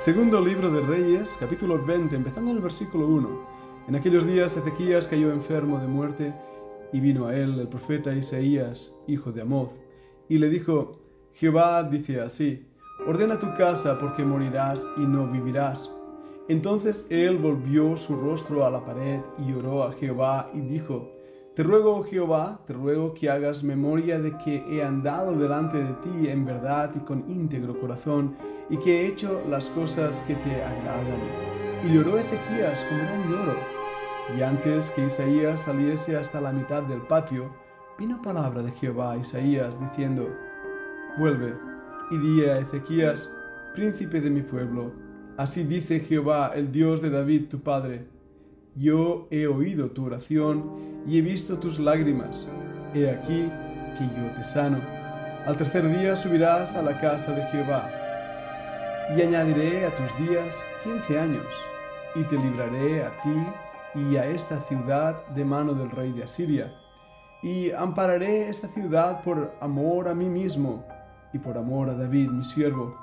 Segundo libro de Reyes, capítulo 20, empezando en el versículo 1. En aquellos días Ezequías cayó enfermo de muerte y vino a él el profeta Isaías, hijo de Amoz, y le dijo, Jehová dice así, ordena tu casa porque morirás y no vivirás. Entonces él volvió su rostro a la pared y oró a Jehová y dijo, te ruego, oh Jehová, te ruego que hagas memoria de que he andado delante de ti en verdad y con íntegro corazón, y que he hecho las cosas que te agradan. Y lloró Ezequías con gran lloro. Y antes que Isaías saliese hasta la mitad del patio, vino palabra de Jehová a Isaías diciendo, Vuelve y di a Ezequías, príncipe de mi pueblo, así dice Jehová, el Dios de David tu padre, yo he oído tu oración y he visto tus lágrimas. He aquí que yo te sano. Al tercer día subirás a la casa de Jehová. Y añadiré a tus días quince años, y te libraré a ti y a esta ciudad de mano del rey de Asiria. Y ampararé esta ciudad por amor a mí mismo y por amor a David, mi siervo.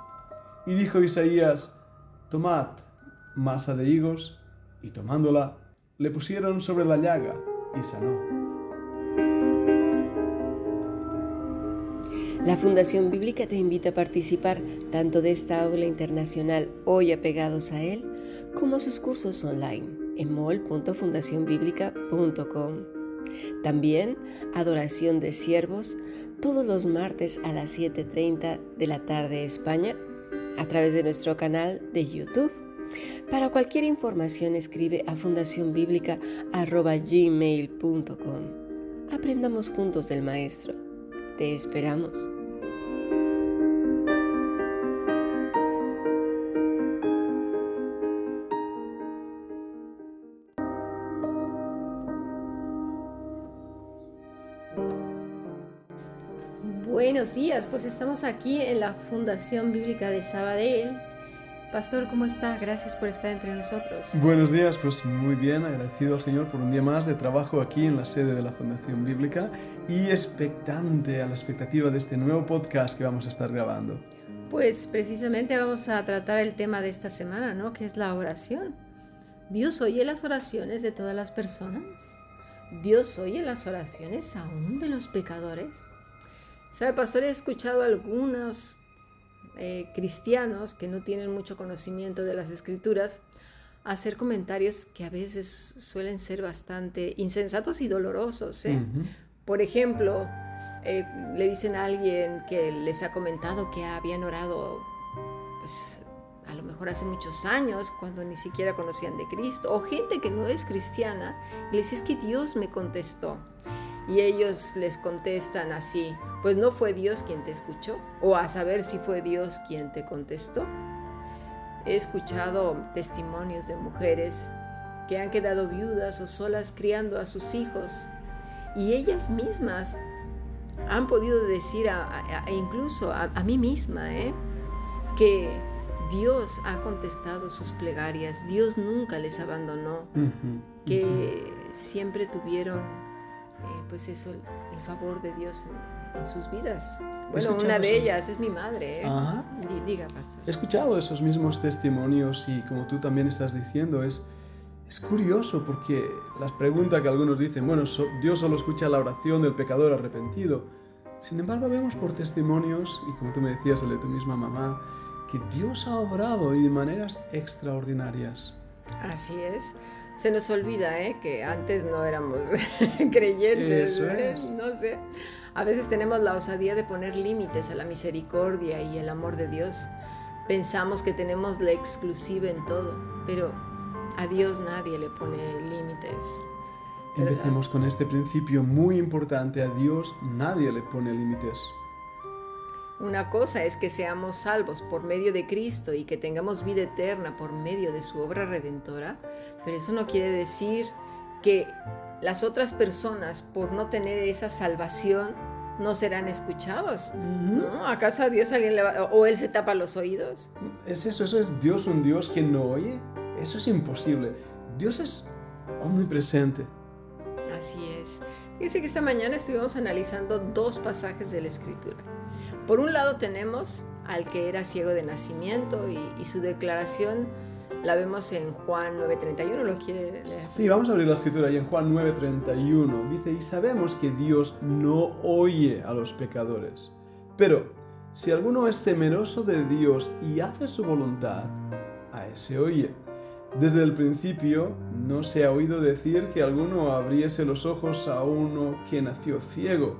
Y dijo Isaías, Tomad masa de higos, y tomándola, le pusieron sobre la llaga y sanó. La Fundación Bíblica te invita a participar tanto de esta aula internacional hoy apegados a él, como a sus cursos online en mol.fundacionbiblica.com. También Adoración de Siervos todos los martes a las 7.30 de la tarde España a través de nuestro canal de YouTube para cualquier información escribe a fundacionbiblica.gmail.com. Aprendamos juntos del Maestro. Te esperamos. Buenos días, pues estamos aquí en la Fundación Bíblica de Sabadell Pastor, ¿cómo está? Gracias por estar entre nosotros. Buenos días, pues muy bien, agradecido al Señor por un día más de trabajo aquí en la sede de la Fundación Bíblica y expectante a la expectativa de este nuevo podcast que vamos a estar grabando. Pues precisamente vamos a tratar el tema de esta semana, ¿no? Que es la oración. Dios oye las oraciones de todas las personas. Dios oye las oraciones aún de los pecadores. ¿Sabe, pastor? He escuchado algunos eh, cristianos que no tienen mucho conocimiento de las escrituras hacer comentarios que a veces suelen ser bastante insensatos y dolorosos. ¿eh? Por ejemplo, eh, le dicen a alguien que les ha comentado que habían orado, pues a lo mejor hace muchos años, cuando ni siquiera conocían de Cristo, o gente que no es cristiana, y les dice, es que Dios me contestó. Y ellos les contestan así, pues no fue Dios quien te escuchó, o a saber si fue Dios quien te contestó. He escuchado testimonios de mujeres que han quedado viudas o solas criando a sus hijos y ellas mismas han podido decir, incluso a, mí misma, ¿eh? que Dios ha contestado sus plegarias, Dios nunca les abandonó, que siempre tuvieron eh, pues eso, el favor de Dios en, sus vidas. Bueno, una de ellas es mi madre. ¿eh? Diga, pastor. He escuchado esos mismos testimonios y como tú también estás diciendo, es, es curioso porque las preguntas que algunos dicen, bueno, Dios solo escucha la oración del pecador arrepentido. Sin embargo, vemos por testimonios, y como tú me decías, el de tu misma mamá, que Dios ha obrado y de maneras extraordinarias. Así es se nos olvida ¿eh? que antes no éramos creyentes. Eso es. No sé. A veces tenemos la osadía de poner límites a la misericordia y el amor de Dios. Pensamos que tenemos la exclusiva en todo, pero a Dios nadie le pone límites. Empecemos con este principio muy importante. A Dios nadie le pone límites. Una cosa es que seamos salvos por medio de Cristo y que tengamos vida eterna por medio de su obra redentora, pero eso no quiere decir que las otras personas, por no tener esa salvación, no serán escuchados. ¿No? ¿Acaso a Dios alguien le va, o él se tapa los oídos? Es eso, eso es Dios, un Dios que no oye. Eso es imposible. Dios es omnipresente. Así es. Fíjense que esta mañana estuvimos analizando dos pasajes de la Escritura. Por un lado tenemos al que era ciego de nacimiento y, su declaración la vemos en Juan 9:31, ¿lo quiere leer? Sí, vamos a abrir la escritura ahí en Juan 9:31. Dice, y sabemos que Dios no oye a los pecadores. Pero si alguno es temeroso de Dios y hace su voluntad, a ese oye. Desde el principio no se ha oído decir que alguno abriese los ojos a uno que nació ciego.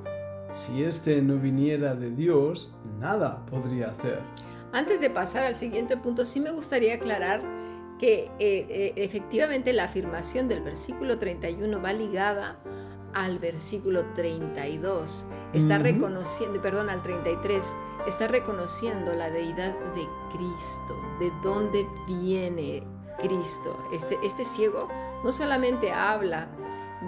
Si éste no viniera de Dios, nada podría hacer. Antes de pasar al siguiente punto, sí me gustaría aclarar que eh, eh, efectivamente la afirmación del versículo 31 va ligada al versículo 32. Está Ujú. reconociendo, perdón, al 33, está reconociendo la deidad de Cristo, de dónde viene Cristo. Este, este ciego no solamente habla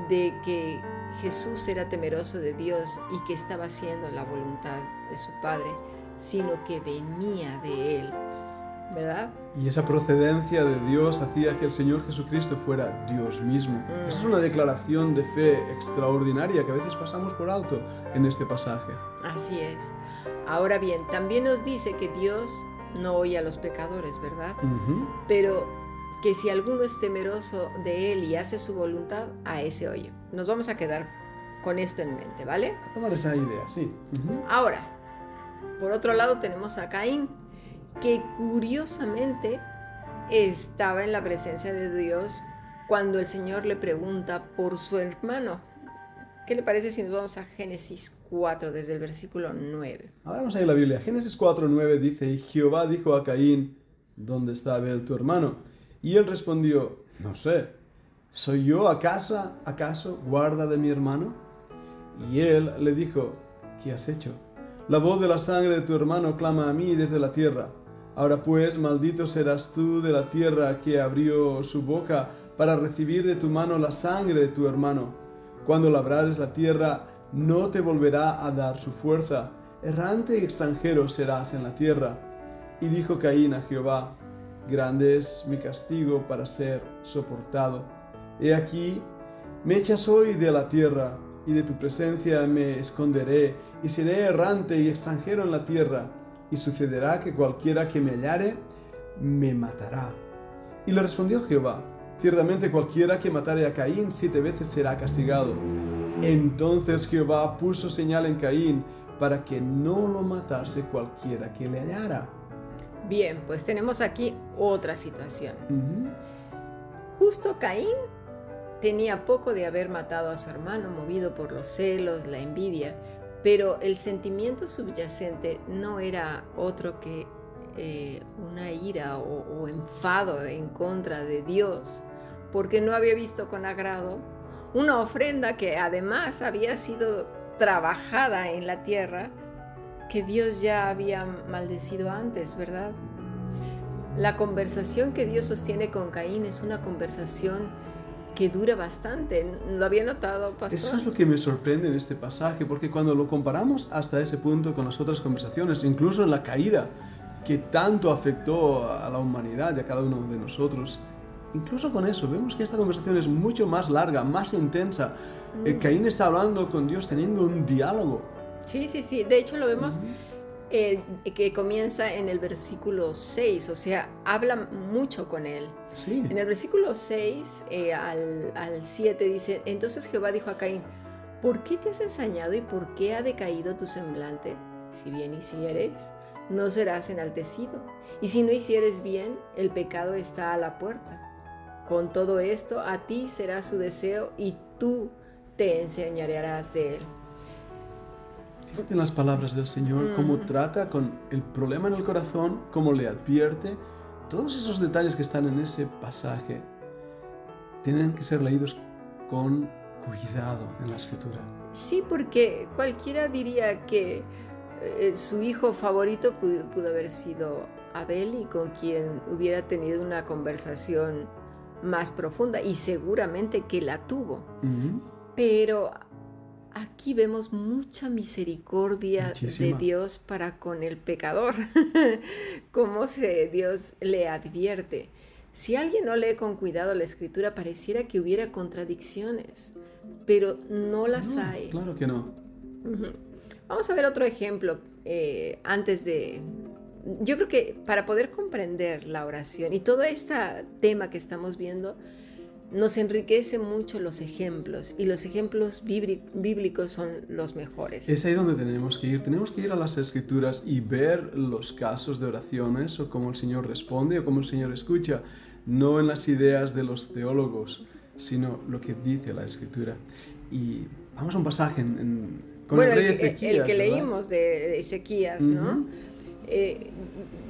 de que Jesús era temeroso de Dios y que estaba haciendo la voluntad de su Padre, sino que venía de Él, ¿verdad? Y esa procedencia de Dios hacía que el Señor Jesucristo fuera Dios mismo. Mm. Esa es una declaración de fe extraordinaria que a veces pasamos por alto en este pasaje. Así es. Ahora bien, también nos dice que Dios no oye a los pecadores, ¿verdad? Pero que si alguno es temeroso de Él y hace su voluntad, a ese oye. Nos vamos a quedar con esto en mente, ¿vale? A tomar esa idea, sí. Ahora, por otro lado tenemos a Caín, que curiosamente estaba en la presencia de Dios cuando el Señor le pregunta por su hermano. ¿Qué le parece si nos vamos a Génesis 4 desde el versículo 9? Ahora vamos a ir a la Biblia. Génesis 4.9 dice, y Jehová dijo a Caín, ¿dónde está Abel tu hermano? Y él respondió, no sé, ¿soy yo acaso, acaso guarda de mi hermano? Y él le dijo, ¿qué has hecho? La voz de la sangre de tu hermano clama a mí desde la tierra. Ahora pues, maldito serás tú de la tierra que abrió su boca para recibir de tu mano la sangre de tu hermano. Cuando labrares la tierra, no te volverá a dar su fuerza. Errante y extranjero serás en la tierra. Y dijo Caín a Jehová, grande es mi castigo para ser soportado. He aquí, me echas hoy de la tierra, y de tu presencia me esconderé, y seré errante y extranjero en la tierra, y sucederá que cualquiera que me hallare, me matará. Y le respondió Jehová, ciertamente cualquiera que matare a Caín siete veces será castigado. Entonces Jehová puso señal en Caín, para que no lo matase cualquiera que le hallara. Bien, pues tenemos aquí otra situación. Justo Caín tenía poco de haber matado a su hermano, movido por los celos, la envidia, pero el sentimiento subyacente no era otro que eh, una ira o, o enfado en contra de Dios, porque no había visto con agrado una ofrenda que además había sido trabajada en la tierra, que Dios ya había maldecido antes, ¿verdad? La conversación que Dios sostiene con Caín es una conversación que dura bastante. ¿Lo había notado, pastor? Eso es lo que me sorprende en este pasaje, porque cuando lo comparamos hasta ese punto con las otras conversaciones, incluso en la caída que tanto afectó a la humanidad y a cada uno de nosotros, incluso con eso vemos que esta conversación es mucho más larga, más intensa. Eh, Caín está hablando con Dios, teniendo un diálogo. Sí, sí, sí. De hecho, lo vemos eh, que comienza en el versículo 6, o sea, habla mucho con él. Sí. En el versículo 6 eh, al, al 7 dice, entonces Jehová dijo a Caín, ¿por qué te has ensañado y por qué ha decaído tu semblante? Si bien hicieres, no serás enaltecido. Y si no hicieres bien, el pecado está a la puerta. Con todo esto, a ti será su deseo y tú te enseñarás de él. Fíjate en las palabras del Señor, cómo Mm. trata con el problema en el corazón, cómo le advierte. Todos esos detalles que están en ese pasaje tienen que ser leídos con cuidado en la escritura. Sí, porque cualquiera diría que eh, su hijo favorito pudo, pudo haber sido Abel y con quien hubiera tenido una conversación más profunda y seguramente que la tuvo. Pero aquí vemos mucha misericordia de. Dios para con el pecador, cómo se, Dios le advierte. Si alguien no lee con cuidado la escritura, pareciera que hubiera contradicciones, pero no las No, hay. Claro que no. Vamos a ver otro ejemplo eh, antes de, yo creo que para poder comprender la oración y todo este tema que estamos viendo, nos enriquece mucho los ejemplos y los ejemplos bíblicos son los mejores. Es ahí donde tenemos que ir. Tenemos que ir a las escrituras y ver los casos de oraciones o cómo el Señor responde o cómo el Señor escucha, no en las ideas de los teólogos, sino lo que dice la escritura. Y vamos a un pasaje en, con el rey Ezequías. El que leímos de Ezequías, ¿no? Eh,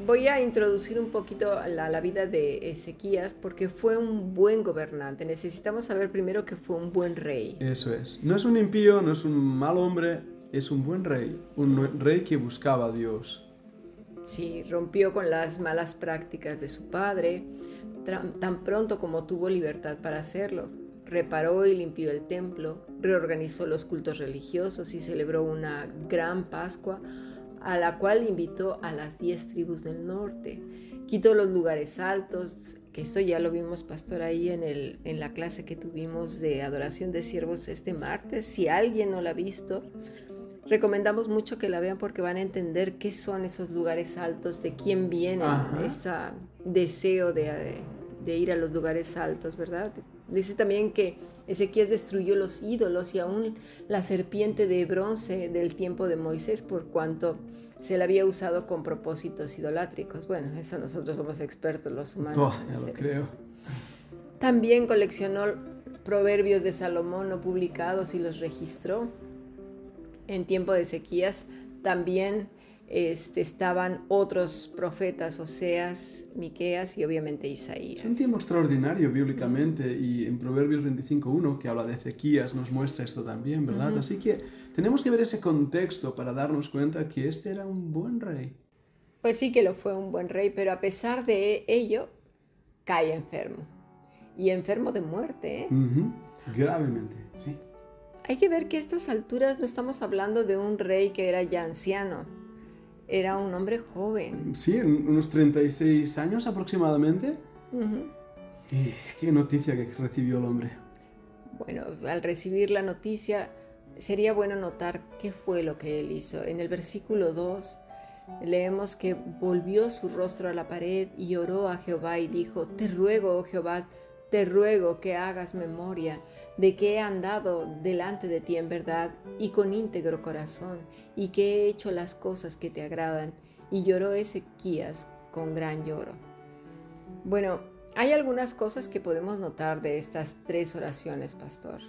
voy a introducir un poquito la, la, vida de Ezequías porque fue un buen gobernante. Necesitamos saber primero que fue un buen rey. Eso es. No es un impío, no es un mal hombre, es un buen rey. Un rey que buscaba a Dios. Sí, rompió con las malas prácticas de su padre tan pronto como tuvo libertad para hacerlo. Reparó y limpió el templo, reorganizó los cultos religiosos y celebró una gran Pascua a la cual invitó a las diez tribus del norte. Quitó los lugares altos, que esto ya lo vimos, pastor, ahí en, el, en la clase que tuvimos de adoración de siervos este martes. Si alguien no la ha visto, recomendamos mucho que la vean porque van a entender qué son esos lugares altos, de quién viene ese deseo de, de ir a los lugares altos, ¿verdad? Dice también que Ezequías destruyó los ídolos y aún la serpiente de bronce del tiempo de Moisés por cuanto se la había usado con propósitos idolátricos. Bueno, eso nosotros somos expertos los humanos. Oh, lo creo. También coleccionó proverbios de Salomón no publicados y los registró. En tiempo de Ezequías también este, estaban otros profetas, Oseas, Miqueas y obviamente Isaías. Un tiempo extraordinario bíblicamente y en Proverbios 25.1 que habla de Ezequías nos muestra esto también, ¿verdad? Así que tenemos que ver ese contexto para darnos cuenta que este era un buen rey. Pues sí que lo fue un buen rey, pero a pesar de ello, cae enfermo. Y enfermo de muerte, ¿eh? Gravemente, sí. Hay que ver que a estas alturas no estamos hablando de un rey que era ya anciano era un hombre joven. Sí, unos 36 años aproximadamente. ¿Y qué noticia que recibió el hombre? Bueno, al recibir la noticia, sería bueno notar qué fue lo que él hizo. En el versículo 2 leemos que volvió su rostro a la pared y oró a Jehová y dijo, Te ruego, oh Jehová, te ruego que hagas memoria de que he andado delante de ti en verdad y con íntegro corazón, y que he hecho las cosas que te agradan. Y lloró Ezequías con gran lloro. Bueno, hay algunas cosas que podemos notar de estas tres oraciones, pastor.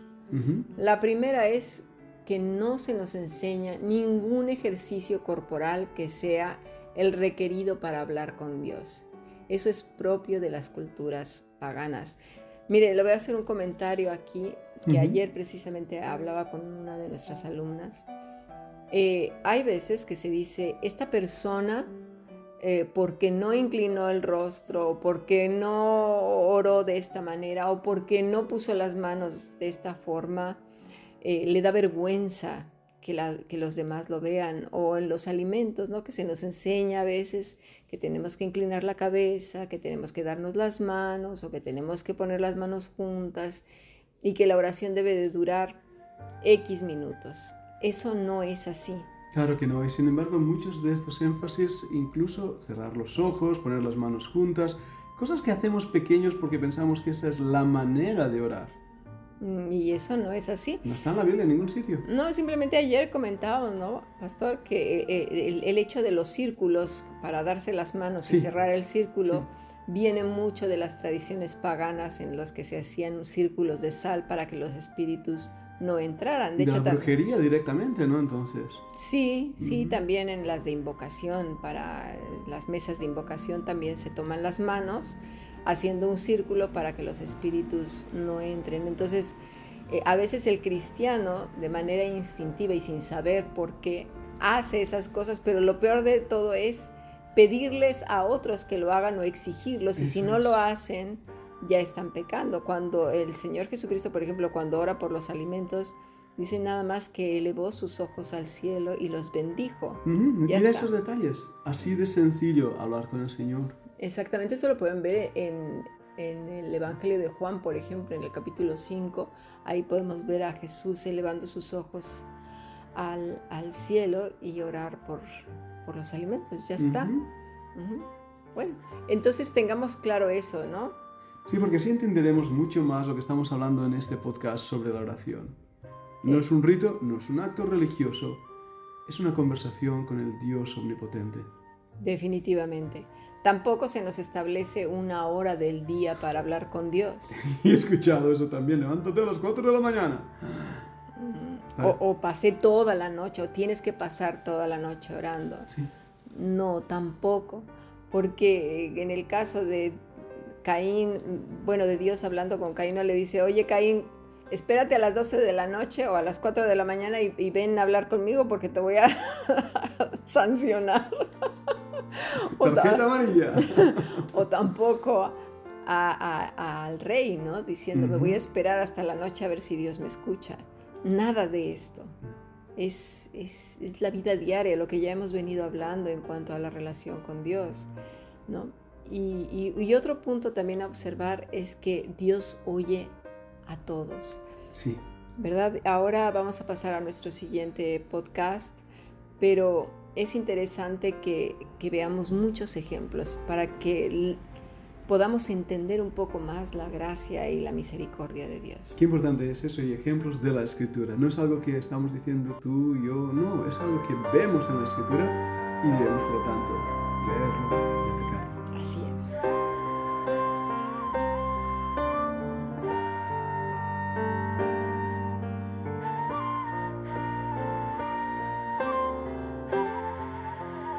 La primera es que no se nos enseña ningún ejercicio corporal que sea el requerido para hablar con Dios. Eso es propio de las culturas paganas. Mire, le voy a hacer un comentario aquí, que ayer precisamente hablaba con una de nuestras alumnas. Eh, hay veces que se dice, esta persona, eh, porque no inclinó el rostro, porque no oró de esta manera, o porque no puso las manos de esta forma, eh, le da vergüenza que, los demás lo vean, o en los alimentos, ¿no? que se nos enseña a veces que tenemos que inclinar la cabeza, que tenemos que darnos las manos, o que tenemos que poner las manos juntas, y que la oración debe de durar X minutos. Eso no es así. Claro que no, y sin embargo muchos de estos énfasis, incluso cerrar los ojos, poner las manos juntas, cosas que hacemos pequeños porque pensamos que esa es la manera de orar. Mm, y eso no es así. No está en la Biblia en ningún sitio. No, simplemente ayer comentábamos, ¿no, Pastor? Que eh, el, hecho de los círculos para darse las manos y cerrar el círculo viene mucho de las tradiciones paganas en las que se hacían círculos de sal para que los espíritus no entraran. De, la brujería directamente, ¿no? Entonces. Sí, sí, también en las de invocación, para las mesas de invocación también se toman las manos haciendo un círculo para que los espíritus no entren. Entonces, eh, a veces el cristiano, de manera instintiva y sin saber por qué, hace esas cosas, pero lo peor de todo es pedirles a otros que lo hagan o exigirlos, y si no lo hacen, ya están pecando. Cuando el Señor Jesucristo, por ejemplo, cuando ora por los alimentos, dice nada más que elevó sus ojos al cielo y los bendijo. Mira esos detalles, así de sencillo hablar con el Señor. Exactamente, eso lo pueden ver en, el Evangelio de Juan, por ejemplo, en el capítulo 5. Ahí podemos ver a Jesús elevando sus ojos al, cielo y orar por, por los alimentos. Ya está. Bueno, entonces tengamos claro eso, ¿no? Sí, porque así entenderemos mucho más lo que estamos hablando en este podcast sobre la oración. No es un rito, no es un acto religioso, es una conversación con el Dios omnipotente. Definitivamente. Tampoco se nos establece una hora del día para hablar con Dios. Y he escuchado eso también, levántate a las 4 de la mañana. O, o, pasé toda la noche, o tienes que pasar toda la noche orando. Sí. No, tampoco. Porque en el caso de Caín, bueno, de Dios hablando con Caín, no le dice, oye Caín, espérate a las 12 de la noche o a las 4 de la mañana y, ven a hablar conmigo porque te voy a sancionar. Tarjeta amarilla. o tampoco al rey, ¿no? Diciendo, me voy a esperar hasta la noche a ver si Dios me escucha. Nada de esto. Es, es, es, la vida diaria, lo que ya hemos venido hablando en cuanto a la relación con Dios, ¿no? Y, y, otro punto también a observar es que Dios oye a todos. Sí. ¿Verdad? Ahora vamos a pasar a nuestro siguiente podcast, pero es interesante que, que veamos muchos ejemplos para que podamos entender un poco más la gracia y la misericordia de Dios. Qué importante es eso y ejemplos de la escritura. No es algo que estamos diciendo tú yo, no, es algo que vemos en la escritura y debemos, por lo tanto, leerlo y aplicarlo. Así es.